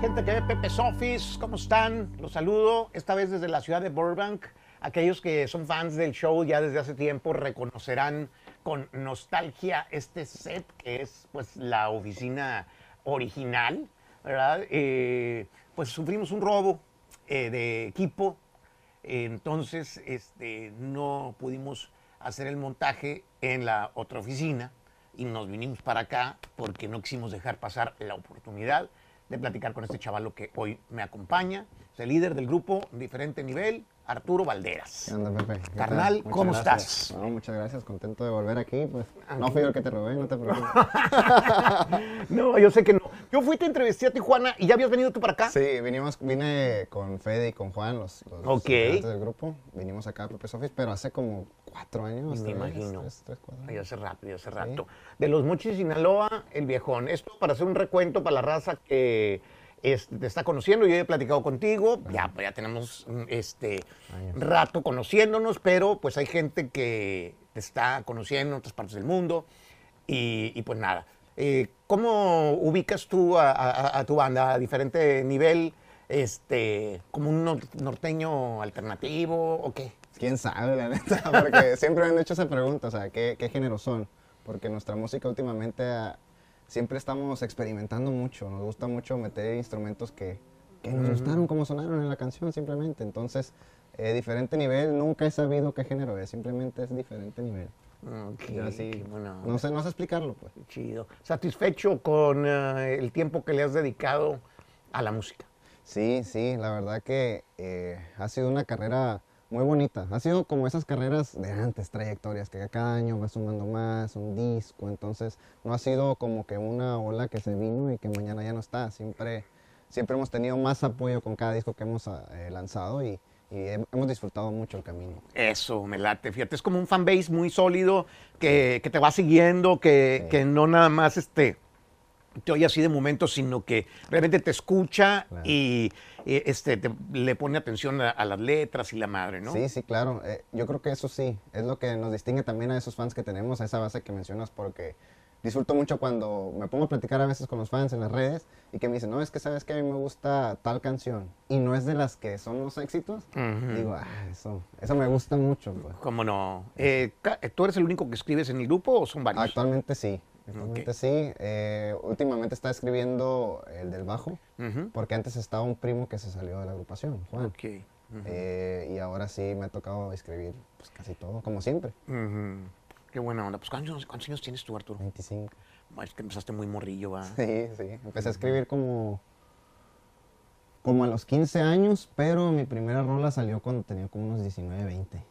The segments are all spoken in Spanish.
gente que ve Pepe's Office, ¿cómo están? Los saludo, esta vez desde la ciudad de Burbank. Aquellos que son fans del show ya desde hace tiempo reconocerán con nostalgia este set que es pues la oficina original, ¿verdad? Eh, pues sufrimos un robo eh, de equipo, entonces este, no pudimos hacer el montaje en la otra oficina y nos vinimos para acá porque no quisimos dejar pasar la oportunidad de platicar con este chavalo que hoy me acompaña. Es el líder del grupo Diferente Nivel, Arturo Valderas. ¿Qué onda, Pepe? ¿Qué Carnal? Muchas ¿cómo gracias. estás? No, muchas gracias, contento de volver aquí. Pues no fui yo el que te robé, no te preocupes. No, yo sé que no. Yo fui, te entrevisté a Tijuana y ya habías venido tú para acá. Sí, vinimos, vine con Fede y con Juan, los, los Ok. integrantes del grupo. Vinimos acá a Pepe's Office, pero hace como cuatro años. Me imagino. Tres, tres, cuatro Ay, años. hace rato, ya hace rato. De los Mochis, Sinaloa, el viejón. Esto para hacer un recuento para la raza que es- te está conociendo. Yo he platicado contigo, ya, ya tenemos mm, este rato conociéndonos, pero pues hay gente que te está conociendo en otras partes del mundo. Y, y, pues nada, eh, ¿cómo ubicas tú a, a- a tu banda a diferente nivel? Este, ¿Como un nor- norteño alternativo o qué? ¿Quién sabe, la neta? Porque siempre me han hecho esa pregunta, o sea, ¿qué, qué género son? Porque nuestra música últimamente ah, siempre estamos experimentando mucho, nos gusta mucho meter instrumentos que, que nos gustaron como sonaron en la canción simplemente. Entonces, eh, diferente nivel, nunca he sabido qué género es, simplemente es diferente nivel. Ok, Yo así, qué buena no sé, no sé explicarlo, pues. Chido. ¿Satisfecho con eh, el tiempo que le has dedicado a la música? Sí, sí, la verdad que eh, ha sido una carrera muy bonita. Ha sido como esas carreras de antes, trayectorias, que cada año va sumando más, un disco. Entonces, no ha sido como que una ola que se vino y que mañana ya no está. Siempre, siempre hemos tenido más apoyo con cada disco que hemos eh, lanzado y, y hem- hemos disfrutado mucho el camino. Eso, me late. Fíjate, es como un fanbase muy sólido que, que te va siguiendo, que, Sí. que no nada más este, te oye así de momento, sino que realmente te escucha Claro. y, eh, este, te- le pone atención a, a las letras y la madre, ¿no? Sí, sí, claro. Eh, yo creo que eso sí, es lo que nos distingue también a esos fans que tenemos, a esa base que mencionas, porque disfruto mucho cuando me pongo a platicar a veces con los fans en las redes y que me dicen, no, es que sabes que a mí me gusta tal canción y no es de las que son los éxitos. Ujú. Digo, ah, eso, eso me gusta mucho. pues. ¿Cómo no? Eh, ¿Tú eres el único que escribes en el grupo o son varios? Actualmente sí, actualmente Ok. sí. Eh, últimamente está escribiendo el del bajo, porque antes estaba un primo que se salió de la agrupación, Juan. Ok. Ujú. Eh, y ahora sí me ha tocado escribir pues, casi todo, como siempre. Qué buena onda. Pues, ¿cuántos, años- cuántos años tienes tú, Arturo? 25. Bueno, Es que empezaste muy morrillo, ¿va? Sí, sí. Empecé a escribir como, como a los 15 años, pero mi primera rola salió cuando tenía como unos 19, 20,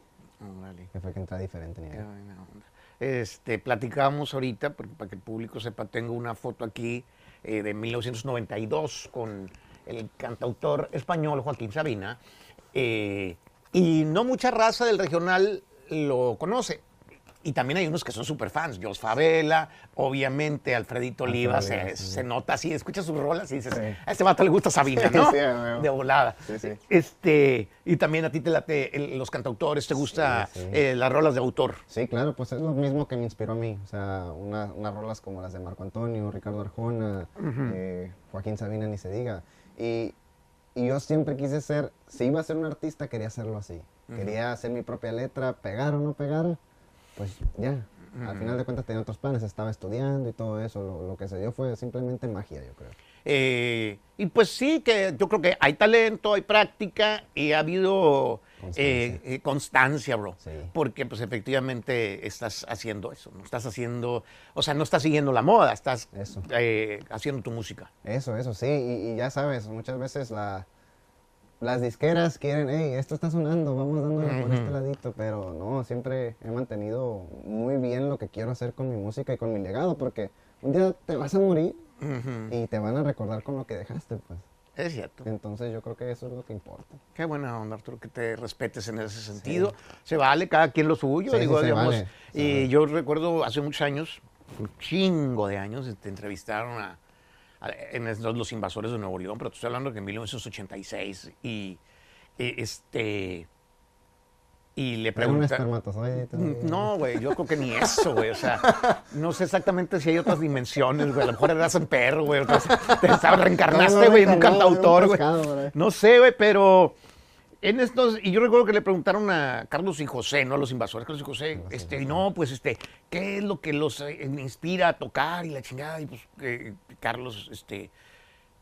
Órale. que fue que entré a diferente Qué nivel. buena onda. Este, platicábamos ahorita, porque para que el público sepa, tengo una foto aquí eh, de 1992 con el cantautor español Joaquín Sabina. eh, y no mucha raza del regional lo conoce. Y también hay unos que son super fans. Jos Favela, obviamente Alfredito Oliva, Oliva, se, sí. se nota así, escuchas sus rolas y dices, Sí. a este vato le gusta Sabina, ¿no? sí, de volada. Este, y también a ti te late el- los cantautores, te gusta sí. eh, las rolas de autor. Sí, claro, pues es lo mismo que me inspiró a mí. O sea, una- unas rolas como las de Marco Antonio, Ricardo Arjona, eh, Joaquín Sabina, ni se diga. Y, y yo siempre quise ser, si iba a ser un artista, quería hacerlo así. Quería hacer mi propia letra, pegar o no pegar, pues ya. Al final de cuentas tenía otros planes, estaba estudiando y todo eso. Lo, lo que se dio fue simplemente magia, yo creo. Eh, y pues sí, que yo creo que hay talento, hay práctica y ha habido Constancia. eh, eh, constancia, bro. Sí. Porque pues efectivamente estás haciendo eso, no estás haciendo, o sea, no estás siguiendo la moda, estás Eso. eh, haciendo tu música. Eso, eso, sí. Y, y ya sabes, muchas veces la, las disqueras quieren, hey, esto está sonando, vamos dándole por este ladito. Pero no, siempre he mantenido muy bien lo que quiero hacer con mi música y con mi legado, porque un día te vas a morir y te van a recordar con lo que dejaste, pues. Es cierto. Entonces yo creo que eso es lo que importa. Qué buena onda, Arturo, que te respetes en ese sentido. Se vale cada quien lo suyo, Sí, sí, digo, se digamos. vale, y yo recuerdo hace muchos años, un chingo de años, te entrevistaron a- en los, invasores de Nuevo León, pero estoy hablando que en 1986 y, este y le Era un pregunta... espermatozoide. todavía. No, güey, yo creo que ni eso, güey. O sea, no sé exactamente si hay otras dimensiones, güey. A lo mejor eras un perro, güey. Te reencarnaste, güey, en un cantautor, güey. No sé, güey, pero en estos, y yo recuerdo que le preguntaron a Carlos y José, ¿no? A los invasores, Carlos y José, este, y no, pues, este, ¿qué es lo que los eh, inspira a tocar y la chingada? Y pues, eh, Carlos, este,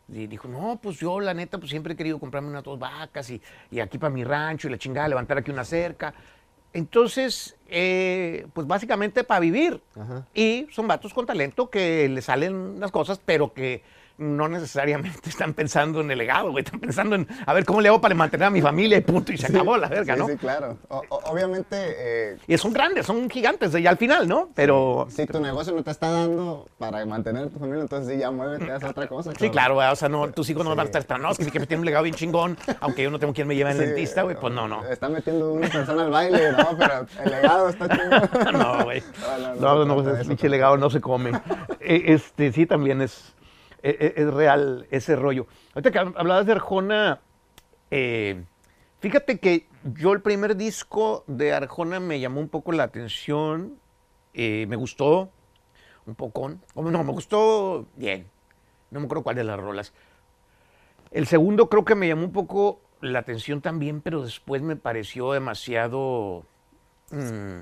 y dijo, no, pues yo, la neta, pues siempre he querido comprarme unas dos vacas y, y aquí para mi rancho y la chingada, levantar aquí una cerca. Entonces, eh, pues básicamente para vivir. Ajá. Y son vatos con talento que le salen las cosas, pero que no necesariamente están pensando en el legado, güey. Están pensando en, a ver, ¿cómo le hago para mantener a mi familia? Y punto, y se acabó la verga, sí, ¿no? Sí, claro. O- obviamente, eh, Y son grandes, son gigantes ya al final, ¿no? Pero... si tu negocio no te está dando para mantener a tu familia, entonces sí, ya muévete, haz otra cosa. Sí, claro, güey, o sea, no, tus hijos no van a estar esperando, no, es que sí que me tiene un legado bien chingón, aunque yo no tengo quien me lleve al dentista, güey, pues no, no. Está metiendo una persona al baile, no, pero el legado está chido. No, güey. No, no, no No, no, legado no se come. Eh, Este, sí, también es, e- e- es, real ese rollo. Ahorita que hablabas de Arjona, eh, fíjate que yo el primer disco de Arjona me llamó un poco la atención, eh, me gustó un poco, no, me gustó bien, no me acuerdo cuál de las rolas. El segundo creo que me llamó un poco la atención también, pero después me pareció demasiado mm,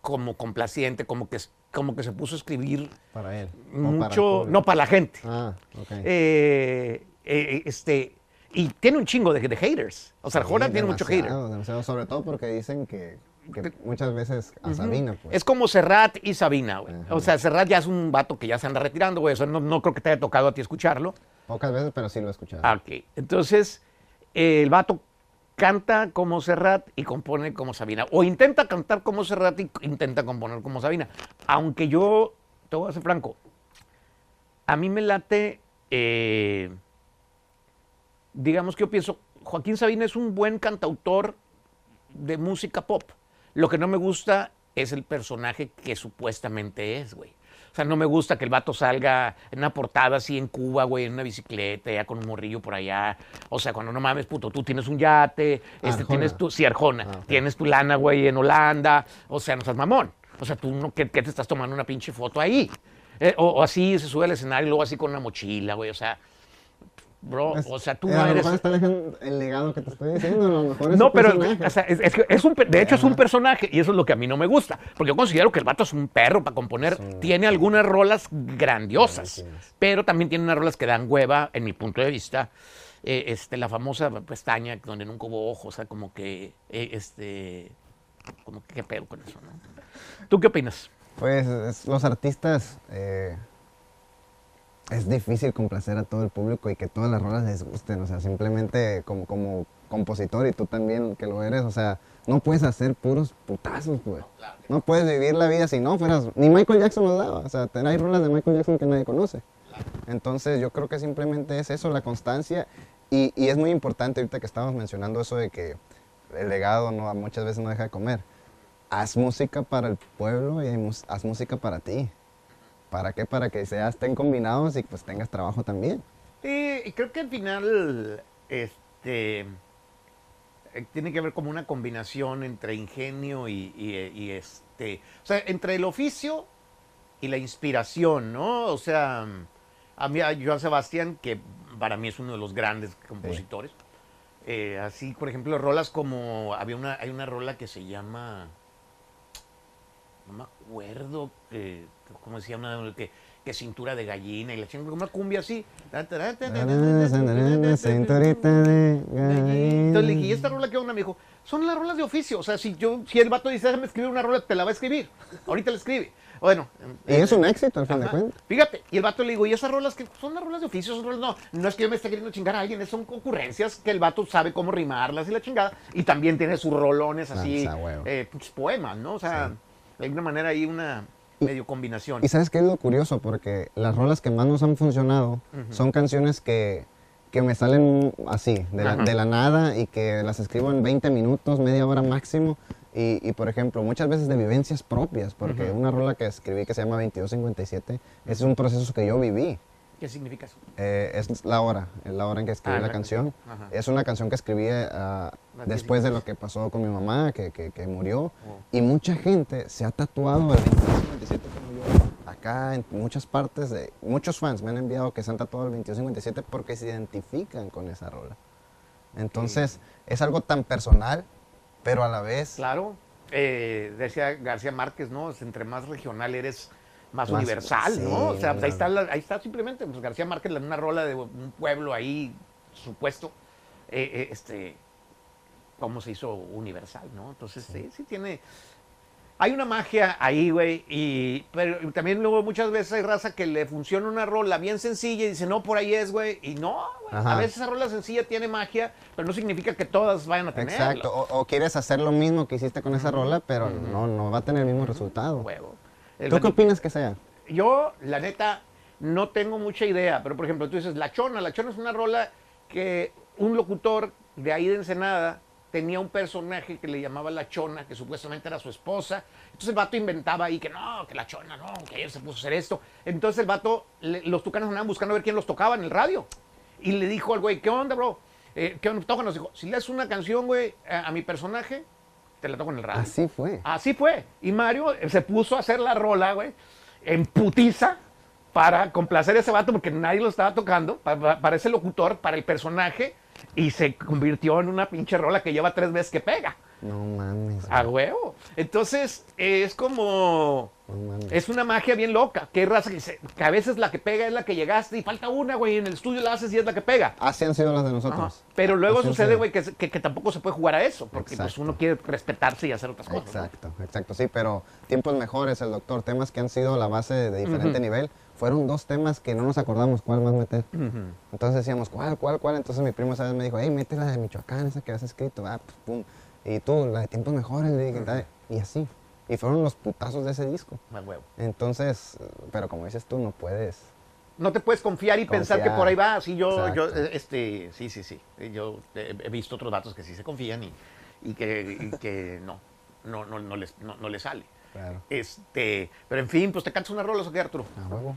como complaciente, como que, como que se puso a escribir Para él. para mucho, no para la gente. Ah, ok. Eh, eh, este, y tiene un chingo de, de haters. O sea, Sí, tiene mucho hater. demasiado, sobre todo porque dicen que, que muchas veces a Sabina, pues. Es como Serrat y Sabina, güey. O sea, Serrat ya es un vato que ya se anda retirando, güey. O sea, no, no creo que te haya tocado a ti escucharlo. Pocas veces, pero sí lo he escuchado. Ok. Entonces, eh, el vato canta como Serrat y compone como Sabina. O intenta cantar como Serrat y intenta componer como Sabina. Aunque yo, te voy a ser franco, a mí me late, eh, digamos que yo pienso, Joaquín Sabina es un buen cantautor de música pop. Lo que no me gusta es el personaje que supuestamente es, güey. O sea, no me gusta que el vato salga en una portada así en Cuba, güey, en una bicicleta, ya con un morrillo por allá. O sea, cuando no mames, puto, tú tienes un yate, este, Arjona. tienes tu, sí, Arjona, Ah, ok. tienes tu lana, güey, en Holanda. O sea, no seas mamón. O sea, tú no, ¿qué, qué te estás tomando una pinche foto ahí? Eh, o, o así se sube al escenario y luego así con una mochila, güey. O sea, bro, Es- o sea, tú eh, no a lo eres... mejor está dejando el legado que te estoy diciendo, a lo mejor es No, un pero personaje. o sea, es, es que es un, de hecho es un personaje y eso es lo que a mí no me gusta, porque yo considero que el vato es un perro para componer, tiene algunas rolas grandiosas, pero también tiene unas rolas que dan hueva, en mi punto de vista, Eh, este, la famosa pestaña donde nunca hubo ojos, o sea, como que, eh, este, como que qué pedo con eso, ¿no? ¿Tú qué opinas? Pues es- los artistas eh, es difícil complacer a todo el público y que todas las rolas les gusten. O sea, simplemente como, como compositor y tú también que lo eres, o sea, no puedes hacer puros putazos, pues. No puedes vivir la vida si no fueras. Ni Michael Jackson lo daba. O sea, hay rolas de Michael Jackson que nadie conoce. Entonces yo creo que simplemente es eso, la constancia. Y, y es muy importante ahorita que estamos mencionando eso de que el legado no, muchas veces no deja de comer. Haz música para el pueblo y haz música para ti. ¿Para qué? Para que sea, estén combinados y pues tengas trabajo también. Sí, y creo que al final, este, eh, tiene que haber como una combinación entre ingenio y, y, y, este, o sea, entre el oficio y la inspiración, ¿no? O sea, a mí, a Joan Sebastián, que para mí es uno de los grandes compositores, eh, así, por ejemplo, rolas como, había una, hay una rola que se llama, no me acuerdo, que, ¿cómo se llama? Que, que cintura de gallina y la chingada, una cumbia así. Cinturita de Entonces le dije, ¿y gallina. esta rola qué onda? Me dijo, son las rolas de oficio. O sea, si yo, si el vato dice, déjame escribir una rola, te la va a escribir. Ahorita la escribe. Bueno. Y es un éxito al fin de cuentas. Fíjate, y el vato le digo, ¿y esas rolas que son las rolas de oficio? Son rolas, no, no es que yo me esté queriendo chingar a alguien, son ocurrencias que el vato sabe cómo rimarlas y la chingada. Y también tiene sus rolones así, Ah, eh, pues, poemas, ¿no? O sea, de alguna manera hay una medio combinación. Y sabes qué es lo curioso, porque las rolas que más nos han funcionado son canciones que, que me salen así, de la, de la nada y que las escribo en 20 minutos, media hora máximo. Y, y, por ejemplo, muchas veces de vivencias propias, porque una rola que escribí que se llama 2257 es un proceso que yo viví. ¿Qué significa eso? Eh, es la hora, es la hora en que escribí Ah, la la canción. Es una canción que escribí Las después de 10 lo que pasó con mi mamá, que, que- que murió. Oh. Y mucha gente se ha tatuado el 2257 como yo. Acá en muchas partes, de, muchos fans me han enviado que se han tatuado el 2257 porque se identifican con esa rola. Entonces, es algo tan personal, pero a la vez... Claro. Eh, decía García Márquez, ¿no? Entre más regional eres, más, Más- universal, sí, ¿no? O sea, pues ahí, está la- ahí está simplemente, pues García Márquez en una rola de un pueblo ahí, supuesto, eh, eh, este, cómo se hizo universal, ¿no? Entonces, sí, sí tiene... Hay una magia ahí, güey, y pero también luego muchas veces hay raza que le funciona una rola bien sencilla y dice, no, por ahí es, güey, y no, güey. A veces esa rola sencilla tiene magia, pero no significa que todas vayan a tenerla. Exacto, o, o quieres hacer lo mismo que hiciste con esa rola, pero no, no va a tener el mismo resultado. Huevo. El ¿Tú qué opinas que sea? Yo, la neta, no tengo mucha idea, pero por ejemplo, tú dices La Chona. La Chona es una rola que un locutor de ahí de Ensenada tenía un personaje que le llamaba La Chona, que supuestamente era su esposa. Entonces el vato inventaba ahí que no, que La Chona, no, que ayer se puso a hacer esto. Entonces el vato, le- los tucanos andaban buscando a ver quién los tocaba en el radio. Y le dijo al güey, ¿qué onda, bro? Eh, ¿Qué onda? Tócanos. Dijo, si le das una canción, güey, a, a mi personaje, te la toco en el radio. Así fue. Así fue. Y Mario eh, se puso a hacer la rola, güey, en putiza para complacer a ese vato porque nadie lo estaba tocando, pa- pa- para, ese locutor, para el personaje, y se convirtió en una pinche rola que lleva tres veces que pega. No mames. A huevo. Entonces, eh, es como. No mames. Es una magia bien loca. Que raza que, se- que a veces la que pega es la que llegaste y falta una, güey. En el estudio la haces y es la que pega. Así han sido las de Ajá. nosotros. Pero luego Así sucede, güey, que, que- que tampoco se puede jugar a eso. Porque pues, Exacto. uno quiere respetarse y hacer otras cosas. ¿no? Exacto, exacto, sí, pero tiempos mejores, el doctor, temas que han sido la base de diferente nivel, fueron dos temas que no nos acordamos cuál más meter. Entonces decíamos, ¿cuál, cuál, cuál? Entonces mi primo esa vez me dijo, hey, mete la de Michoacán, esa que has escrito, ah, pues, pum. Y tú, la de tiempos mejores, le dije, "Dale", y así. Y fueron los putazos de ese disco. A huevo. Entonces, pero como dices tú, no puedes. No te puedes confiar y pensar que por ahí va. Sí, yo, yo, Exacto. eh, este, sí, sí, sí. Yo eh, he visto otros datos que sí se confían y, y que, y que no, no, no, no les, no, no les sale. Claro. Este, pero en fin, pues te cantas una rola o qué, Arturo. A huevo.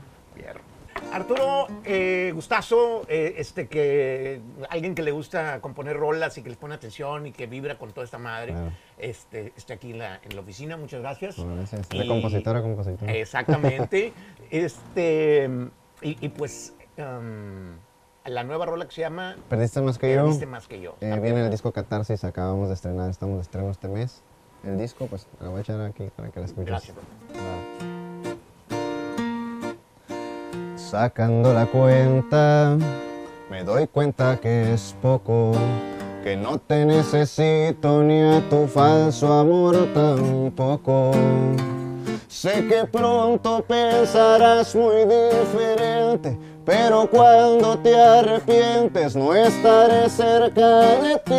Arturo, eh, gustazo, eh, este, que alguien que le gusta componer rolas y que les pone atención y que vibra con toda esta madre, Claro. este, esté aquí en la, en la oficina. Muchas gracias. Bueno, gracias. De Y- compositor a compositor. Exactamente. este, y, y pues, um, la nueva rola que se llama Perdiste más que yo. Perdiste más que yo. Eh, viene el disco Catarsis, acabamos de estrenar, estamos de estreno este mes. El disco, pues, lo voy a echar aquí para que lo escuches. Gracias. Sacando la cuenta, me doy cuenta que es poco, que no te necesito ni a tu falso amor tampoco. Sé que pronto pensarás muy diferente, pero cuando te arrepientes no estaré cerca de ti.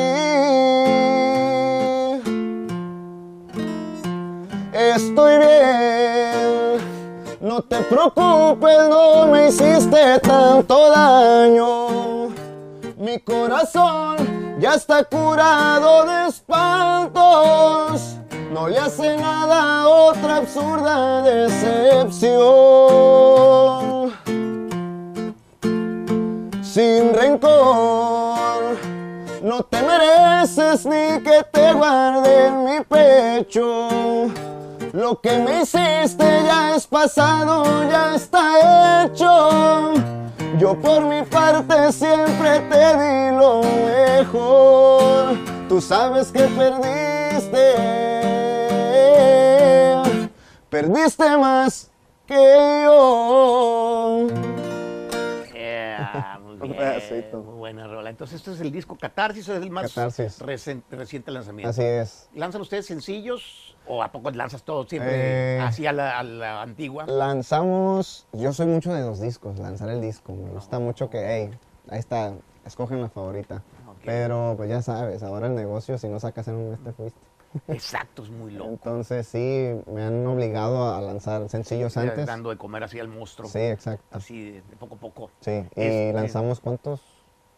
Estoy bien. No te preocupes, no me hiciste tanto daño. Mi corazón ya está curado de espantos. No le hace nada otra absurda decepción. Sin rencor, no te mereces ni que te guarde en mi pecho. Lo que me hiciste ya es pasado, ya está hecho. Yo por mi parte siempre te di lo mejor. Tú sabes que perdiste, perdiste más que yo. Muy bien, pedacito. muy buena rola. Entonces, este es el disco Catarsis, es el más Catarsis. recen- reciente lanzamiento. Así es. ¿Lanzan ustedes sencillos o a poco lanzas todo siempre Eh, así a la, a la antigua? Lanzamos, yo soy mucho de los discos, lanzar el disco. Me gusta mucho que, hey, ahí está, escogen la favorita. Pero pues ya sabes, ahora el negocio, si no sacas en un mes te fuiste. Exacto, es muy loco. Entonces sí, me han obligado a lanzar sencillos antes. Dando de comer así al monstruo. Sí, exacto. Así de, poco a poco. Sí, y lanzamos cuántos,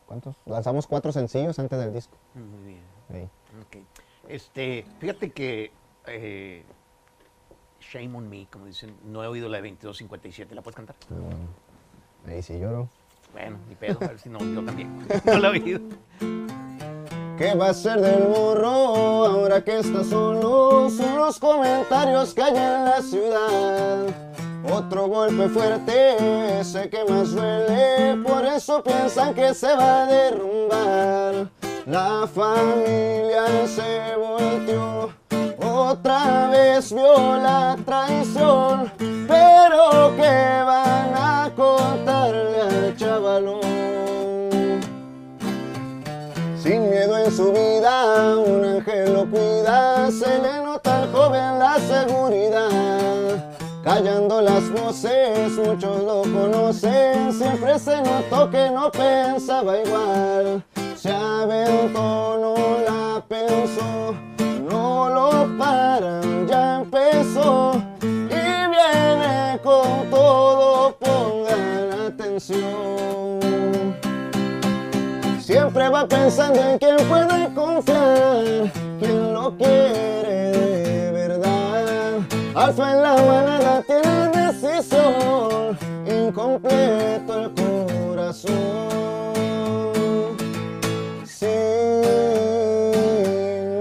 cuántos, lanzamos cuatro sencillos antes del disco. Muy bien. Sí. Ok. Este, fíjate que eh, Shame on Me, como dicen, no he oído la de 2257. ¿La puedes cantar? Ah, bueno. Ahí sí lloro. Bueno, ni pedo, a ver si no, yo también. No lo he oído. ¿Qué va a ser del morro ahora que está solo? Son los comentarios que hay en la ciudad. Otro golpe fuerte, ese que más duele, por eso piensan que se va a derrumbar. La familia se volteó, otra vez vio la traición, pero ¿qué van a contarle al chavalón? Su vida, un ángel lo cuida, se le nota al joven la seguridad. Callando las voces, muchos lo conocen, siempre se notó que no pensaba igual. Se aventó, no la pensó, no lo paran, ya empezó y viene con todo, pongan atención. Siempre va pensando en quién puede confiar, quién lo quiere de verdad. Alfa en la manada tiene decisión, incompleto el corazón. Si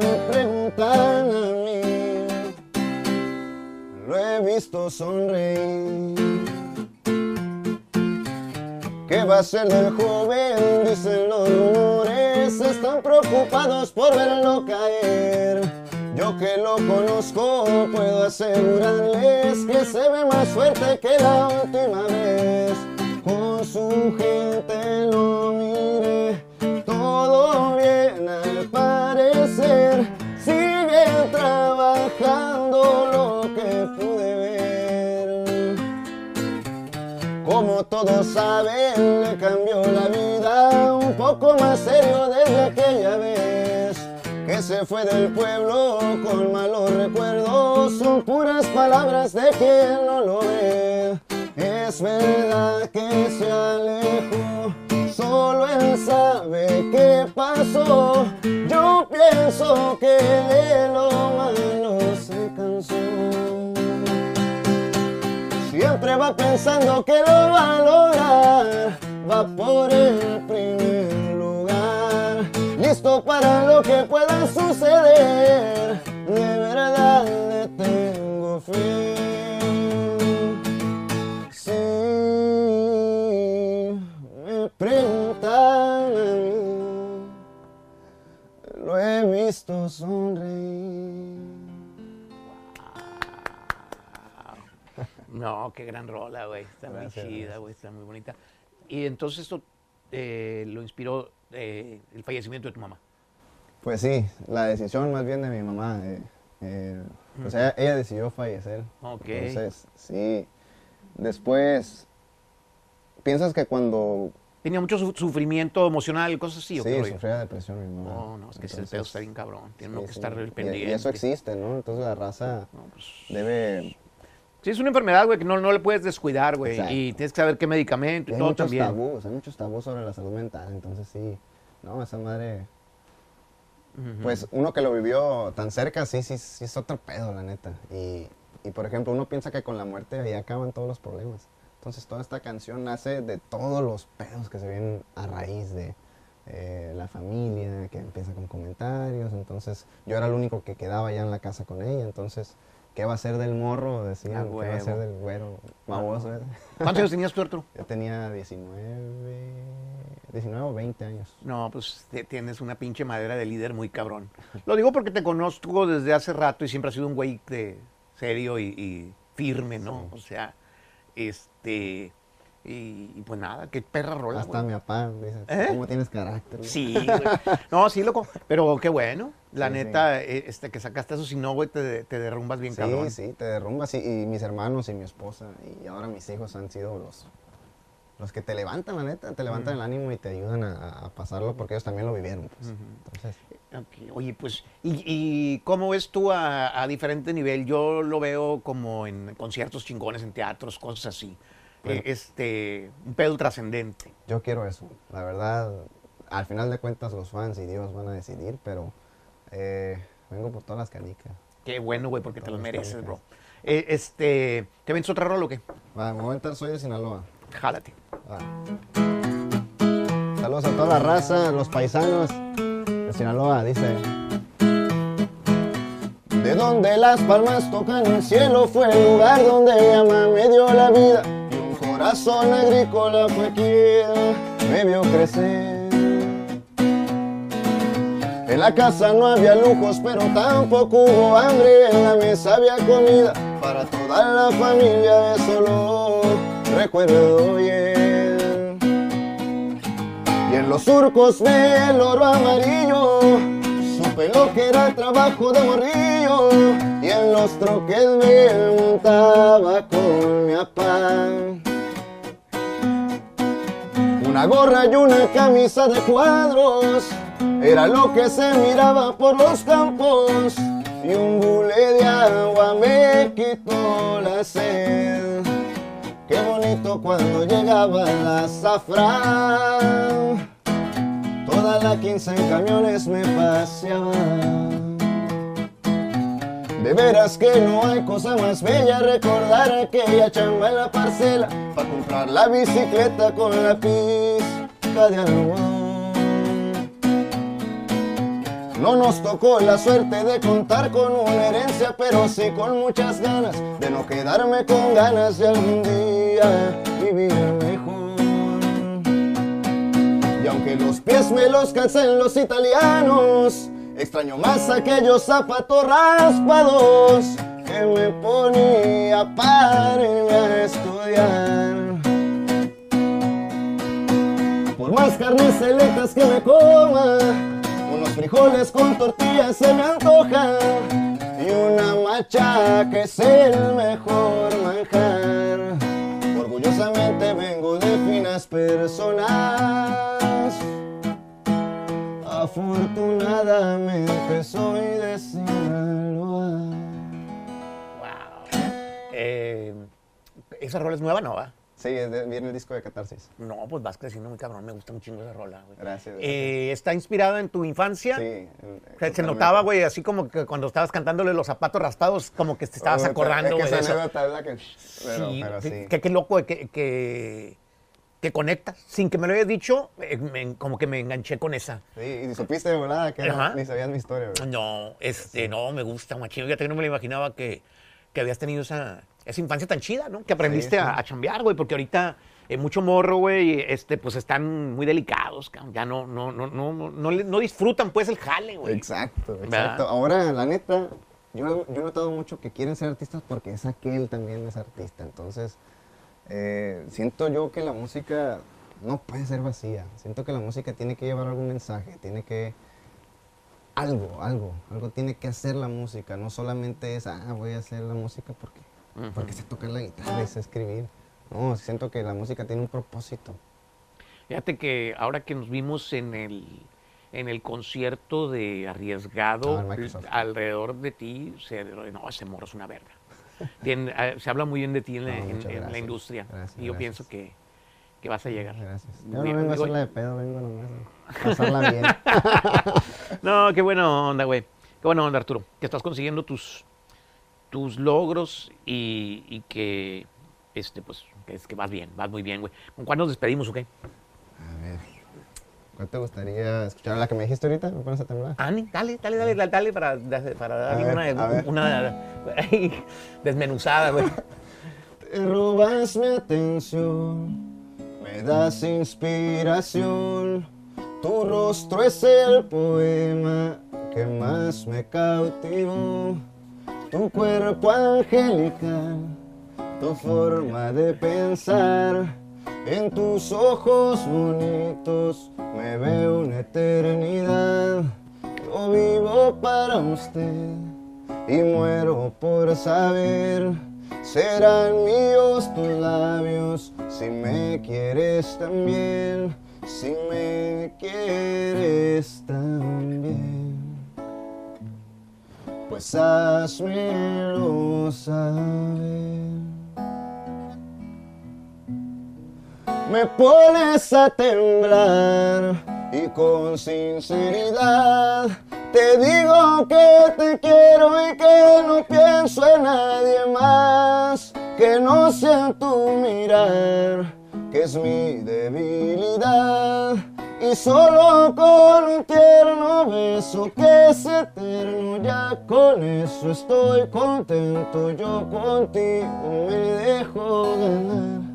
me preguntan a mí, lo he visto sonreír. Va a ser del joven? Dicen los rumores, están preocupados por verlo caer. Yo que lo conozco, puedo asegurarles que se ve más fuerte que la última vez. Con su gente lo mire, todo bien al parecer. Siguen trabajando todos saben, le cambió la vida un poco más serio desde aquella vez que se fue del pueblo con malos recuerdos. Son puras palabras de quien no lo ve. Es verdad que se alejó, solo él sabe qué pasó. Yo pienso que de lo malo pensando que lo va a lograr, va por el primer lugar, listo para lo que pueda suceder. De verdad le tengo fe. Si me preguntan lo he visto sonreír. No, qué gran rola, güey. Está muy chida, güey. Está muy bonita. Y entonces esto eh, lo inspiró eh, el fallecimiento de tu mamá. Pues sí, la decisión más bien de mi mamá. eh, eh, pues ella, ella decidió fallecer. Ok. Entonces, sí. Después, piensas que cuando Tenía mucho su- sufrimiento emocional, cosas así, ¿o sí, sufría depresión mi mamá. No, no, es que ese Entonces, pedo está bien cabrón. Tiene sí, que sí, estar y- pendiente. Y, eso existe, ¿no? Entonces la raza No, pues, debe... sí, es una enfermedad, güey, que no, no le puedes descuidar, güey. Exacto. Y tienes que saber qué medicamento y Hay todo muchos también. tabús, hay muchos tabús sobre la salud mental, entonces sí. No, esa madre... Pues uno que lo vivió tan cerca, sí, sí, sí es otro pedo, la neta. Y, y, por ejemplo, uno piensa que con la muerte ahí acaban todos los problemas. Entonces toda esta canción nace de todos los pedos que se vienen a raíz de eh, la familia, que empieza con comentarios. Entonces yo era el único que quedaba ya en la casa con ella. Entonces, ¿qué va a ser del morro? Decían, ¿qué va a ser del güero? Baboso, ¿eh? ¿Cuántos años tenías tú, Arturo? Yo tenía 19, 19 o 20 años. No, pues tienes una pinche madera de líder muy cabrón. Lo digo porque te conozco desde hace rato y siempre has sido un güey de serio y, y firme, ¿no? O sea, este. Y, y pues nada, qué perra rola. Hasta güey. mi papá dice, ¿Eh? ¿cómo tienes carácter? güey?" Sí, güey. No, sí, loco. Pero qué bueno. La Sí, sí. neta, eh, este, que sacaste eso, si no, güey, te, te derrumbas bien Sí, cabrón. sí, te derrumbas. Y, y mis hermanos y mi esposa y ahora mis hijos han sido los, los que te levantan, la neta, te levantan el ánimo y te ayudan a, a pasarlo porque ellos también lo vivieron. pues. Entonces, Oye, pues, ¿y, y cómo ves tú a, a diferente nivel? Yo lo veo como en conciertos chingones, en teatros, cosas así. Bueno. Eh, este, un pedo trascendente. yo quiero eso. La verdad, al final de cuentas los fans y Dios van a decidir, pero eh, vengo por todas las canicas. Qué bueno, güey, porque te lo mereces, bro. Eh, este, ¿te ves otra rola o qué? Va, me voy a soy de Sinaloa. Jálate. Saludos a toda la raza, los paisanos de Sinaloa, dice. De donde las palmas tocan el cielo fue el lugar donde mi mamá me dio la vida corazón agrícola fue quien me vio crecer. En la casa no había lujos, pero tampoco hubo hambre. En la mesa había comida para toda la familia. Eso lo recuerdo bien. Y en los surcos del oro amarillo supe lo que era el trabajo de morrillo. Y en los troques me montaba con mi papá. Una gorra y una camisa de cuadros era lo que se miraba por los campos y un bule de agua me quitó la sed. Qué bonito cuando llegaba la azafrán. Toda la quince en camiones me paseaba. De veras que no hay cosa más bella recordar aquella chamba en la parcela para comprar la bicicleta con la pizca de algodón. No nos tocó la suerte de contar con una herencia, pero sí con muchas ganas de no quedarme con ganas de algún día vivir mejor. Y aunque los pies me los calcen los italianos, extraño más aquellos zapatos raspados que me ponía para estudiar. Por más carnes selectas que me coma, unos frijoles con tortillas se me antojan y una macha que es el mejor manjar. Orgullosamente vengo de finas personas. Afortunadamente soy de Sinaloa. Wow. Eh, esa rola es nueva, ¿no? va? Sí, es de- viene el disco de Catarsis. No, pues vas creciendo muy cabrón. Me gusta un chingo esa rola, güey. Gracias. Eh, ¿Está inspirada en tu infancia? Sí. O sea, se notaba, güey, así como que cuando estabas cantándole los zapatos raspados, como que te estabas acordando, es que esa anécdota es la que... Pero, Sí, pero sí. Que qué loco que, que, que conectas. Sin que me lo hayas dicho, eh, me- como que me enganché con esa. Sí, y supiste de volada que Ajá. ni sabías mi historia, güey. No, este, no, me gusta, machino. Fíjate que no me lo imaginaba que, que habías tenido esa, esa infancia tan chida, ¿no? Que aprendiste Sí. A, a chambear, güey, porque ahorita eh, mucho morro, güey, este, pues están muy delicados, cabrón. Ya no, no, no, no, no, no, le- no disfrutan, pues, el jale, güey. Exacto, exacto. Ahora, la neta, yo, yo he notado mucho que quieren ser artistas porque es aquel también es artista. Entonces, eh, siento yo que la música no puede ser vacía. Siento que la música tiene que llevar algún mensaje, tiene que... Algo, algo, algo tiene que hacer la música. No solamente es, ah, voy a hacer la música porque, porque sé tocar la guitarra y sé escribir. No, siento que la música tiene un propósito. Fíjate que ahora que nos vimos en el, en el concierto de Arriesgado, Ah, alrededor de ti, se, no, ese morro es una verga. Eh, se habla muy bien de ti en, la- No, en- muchas en la gracias. industria. Gracias, y yo gracias. pienso que, que vas a llegar. Gracias. Yo no vengo a digo- hacerla de pedo, vengo nomás a pasarla bien. No, qué buena onda, güey. Qué buena onda, Arturo. Que estás consiguiendo tus, tus logros y, y que, este, pues, que es que vas bien, vas muy bien, güey. ¿Con cuál nos despedimos o qué? A ver, ¿cuál te gustaría escuchar? ¿La que me dijiste ahorita? ¿Me pones a temblar? Ani, dale, dale, dale, dale, dale para, para darle una, una desmenuzada, güey. Te robas mi atención, me das inspiración. Tu rostro es el poema que más me cautivó. Tu cuerpo angelical, tu forma de pensar. En tus ojos bonitos me veo una eternidad. Yo vivo para usted y muero por saber. Serán míos tus labios si me quieres también, si me quieres también. Pues házmelo saber. Me pones a temblar y con sinceridad te digo que te quiero y que no pienso en nadie más que no sea tu mirar que es mi debilidad. Y solo con un tierno beso que es eterno, ya con eso estoy contento. Yo contigo me dejo ganar,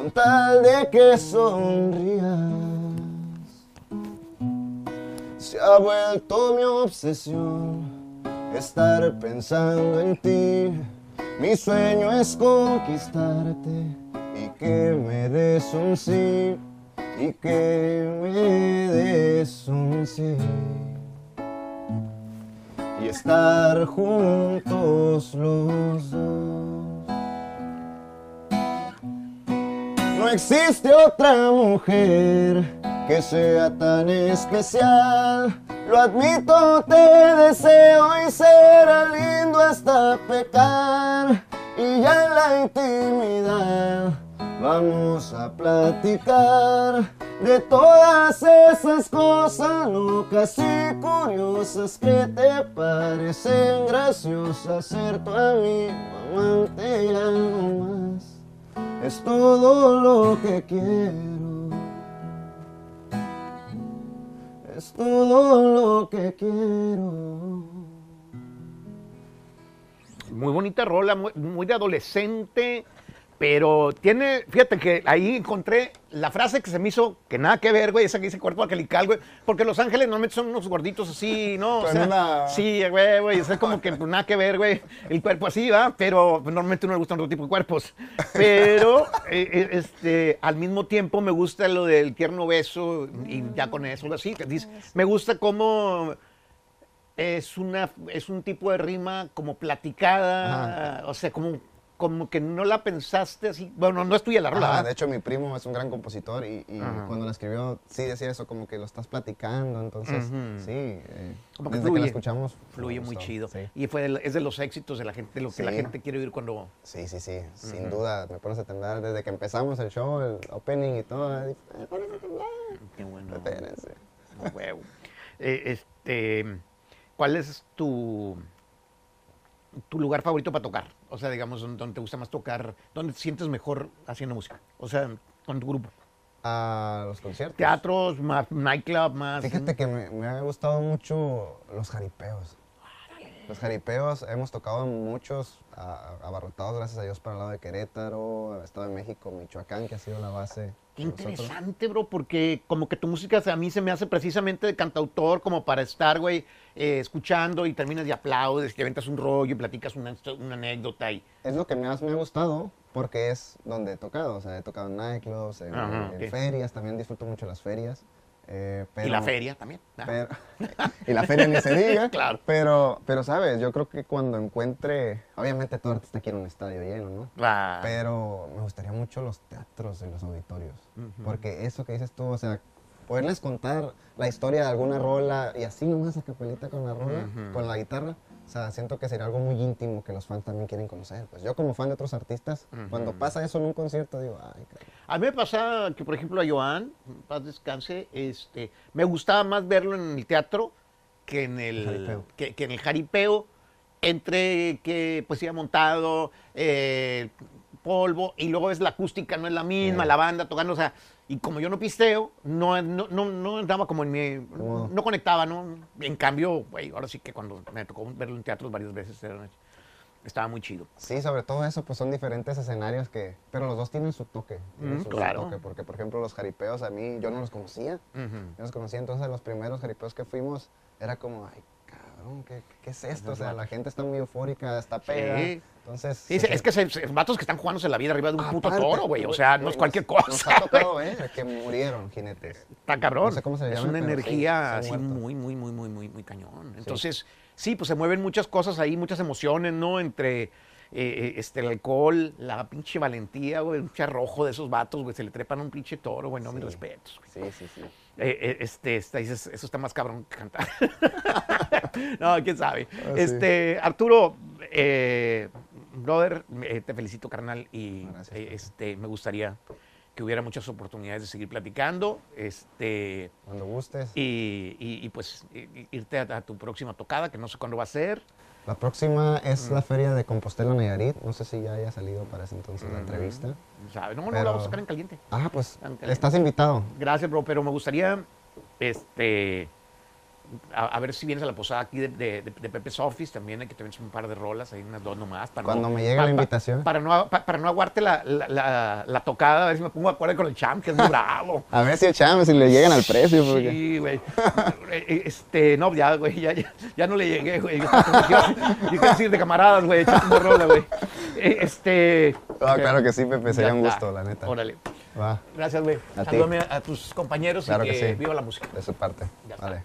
con tal de que sonrías. Se ha vuelto mi obsesión estar pensando en ti. Mi sueño es conquistarte y que me des un sí y que me des un sí. Y estar juntos los dos. No existe otra mujer que sea tan especial. Lo admito, te deseo y será lindo hasta pecar. Y ya en la intimidad Vamos a platicar de todas esas cosas locas y curiosas que te parecen graciosas. Ser tu amigo, amante y algo más. Es todo lo que quiero. Es todo lo que quiero. Muy bonita rola, muy, de adolescente. Pero tiene, fíjate que ahí encontré la frase que se me hizo que nada que ver, güey, esa que dice cuerpo angelical, güey, porque los ángeles normalmente son unos gorditos así, ¿no? O sea, Sí, güey, güey, es como que pues, nada que ver, güey, el cuerpo así, ¿va? Pero normalmente no le gustan otro tipo de cuerpos. Pero, eh, eh, este, al mismo tiempo me gusta lo del tierno beso y ya con eso, así, que dice, me gusta cómo es una es un tipo de rima como platicada, o sea, como como que no la pensaste así. Bueno, no es tuya la rola. Ah, de hecho, mi primo es un gran compositor y, cuando la escribió, sí decía eso, como que lo estás platicando. Entonces, sí. Eh, como que desde que la escuchamos. Fluye muy chido. Y fue es de los éxitos de la gente, de lo que la gente quiere oír cuando. Sí, sí, sí. Sin duda, me pones a temblar. Desde que empezamos el show, el opening y todo, me pones a temblar. Qué bueno. Huevo. Eh, este, ¿Cuál es tu tu lugar favorito para tocar? O sea, digamos, donde te gusta más tocar, donde te sientes mejor haciendo música. O sea, con tu grupo. A los conciertos. Teatros, más nightclub, más. Fíjate que me, me ha gustado mucho los jaripeos. Los jaripeos, hemos tocado muchos abarrotados, gracias a Dios, para el lado de Querétaro, Estado de México, Michoacán, que ha sido la base. Qué interesante, bro, porque como que tu música a mí se me hace precisamente de cantautor, como para estar, güey, eh, escuchando y terminas y aplaudes, que aventas un rollo y platicas una, una anécdota. Y... Es lo que más me ha gustado, porque es donde he tocado, o sea, he tocado en nightclubs, en, en ferias, también disfruto mucho las ferias. Eh, y la feria también. y la feria ni se diga. claro. Pero, pero, ¿sabes? Yo creo que cuando encuentre. Obviamente todo artista quiere un estadio lleno, ¿no? Claro. Pero me gustaría mucho los teatros y los auditorios. Porque eso que dices tú, o sea, poderles contar la historia de alguna rola y así nomás a capelita con la rola, con la guitarra o sea, siento que sería algo muy íntimo que los fans también quieren conocer. Pues yo como fan de otros artistas, cuando pasa eso en un concierto, digo, ay, A mí me pasa que, por ejemplo, a Joan, paz descanse, este, me gustaba más verlo en el teatro que en el, que, en el jaripeo, entre que pues iba montado, eh, polvo, y luego es la acústica, no es la misma, la banda tocando, o sea, y como yo no pisteo, no, no, no, no entraba como en mi... No conectaba, ¿no? En cambio, güey, ahora sí que cuando me tocó verlo en teatros varias veces, estaba muy chido. Sí, sobre todo eso, pues son diferentes escenarios que... Pero los dos tienen su toque. Mm, claro. toque, porque, por ejemplo, los jaripeos a mí, yo no los conocía. Yo no los conocía, entonces los primeros jaripeos que fuimos, era como, ay, ¿qué, es esto? O sea, la gente está muy eufórica, está pega. Sí. Entonces. es que se, vatos que están jugándose la vida arriba de un puto toro, güey. O sea, no es cualquier cosa. Nos ha tocado, ¿eh? Que murieron jinetes. Está cabrón. No sé cómo se llama. Es una energía así muy, muy, muy, muy, muy, muy cañón. Entonces, sí, pues se mueven muchas cosas ahí, muchas emociones, ¿no? Entre. Eh, este, el alcohol, la pinche valentía, güey, un pinche arrojo de esos vatos, güey, se le trepan a un pinche toro, güey, no me respetos. Sí, sí, sí. Eh, eh, este, este, eso está más cabrón que cantar. no, quién sabe. Ah, este, Arturo, brother, te felicito, carnal, y este, me gustaría que hubiera muchas oportunidades de seguir platicando. Este, Cuando gustes. y, y- y, pues irte a, a tu próxima tocada, que no sé cuándo va a ser. La próxima es la feria de Compostela Nayarit. No sé si ya haya salido para ese entonces la entrevista. ¿sabes? No, no, la vamos a sacar en caliente. Ah, pues estás invitado. Gracias, bro, pero me gustaría este, a, a ver si vienes a la posada aquí de, de, de- de Pepe's Office también, hay que te un par de rolas, ahí unas dos nomás. Para Cuando no- me llegue pa- la invitación. Para no, pa- para no aguarte la, la, la- la tocada, a ver si me pongo de acuerdo con el champ, que es muy bravo. A ver si echamos, si le llegan al precio. Porque... Sí, güey. Eh, Este, no, ya, güey, ya, ya, ya no le llegué, güey. Yo a decir de camaradas, güey, una rola, güey. Eh, Este. Ah, claro que sí, Pepe, sería ya un gusto, la neta. Órale. Va, Gracias, güey. Salúdame a, tus compañeros Claro y que que sí. viva la música. de su parte. Ya está. Vale.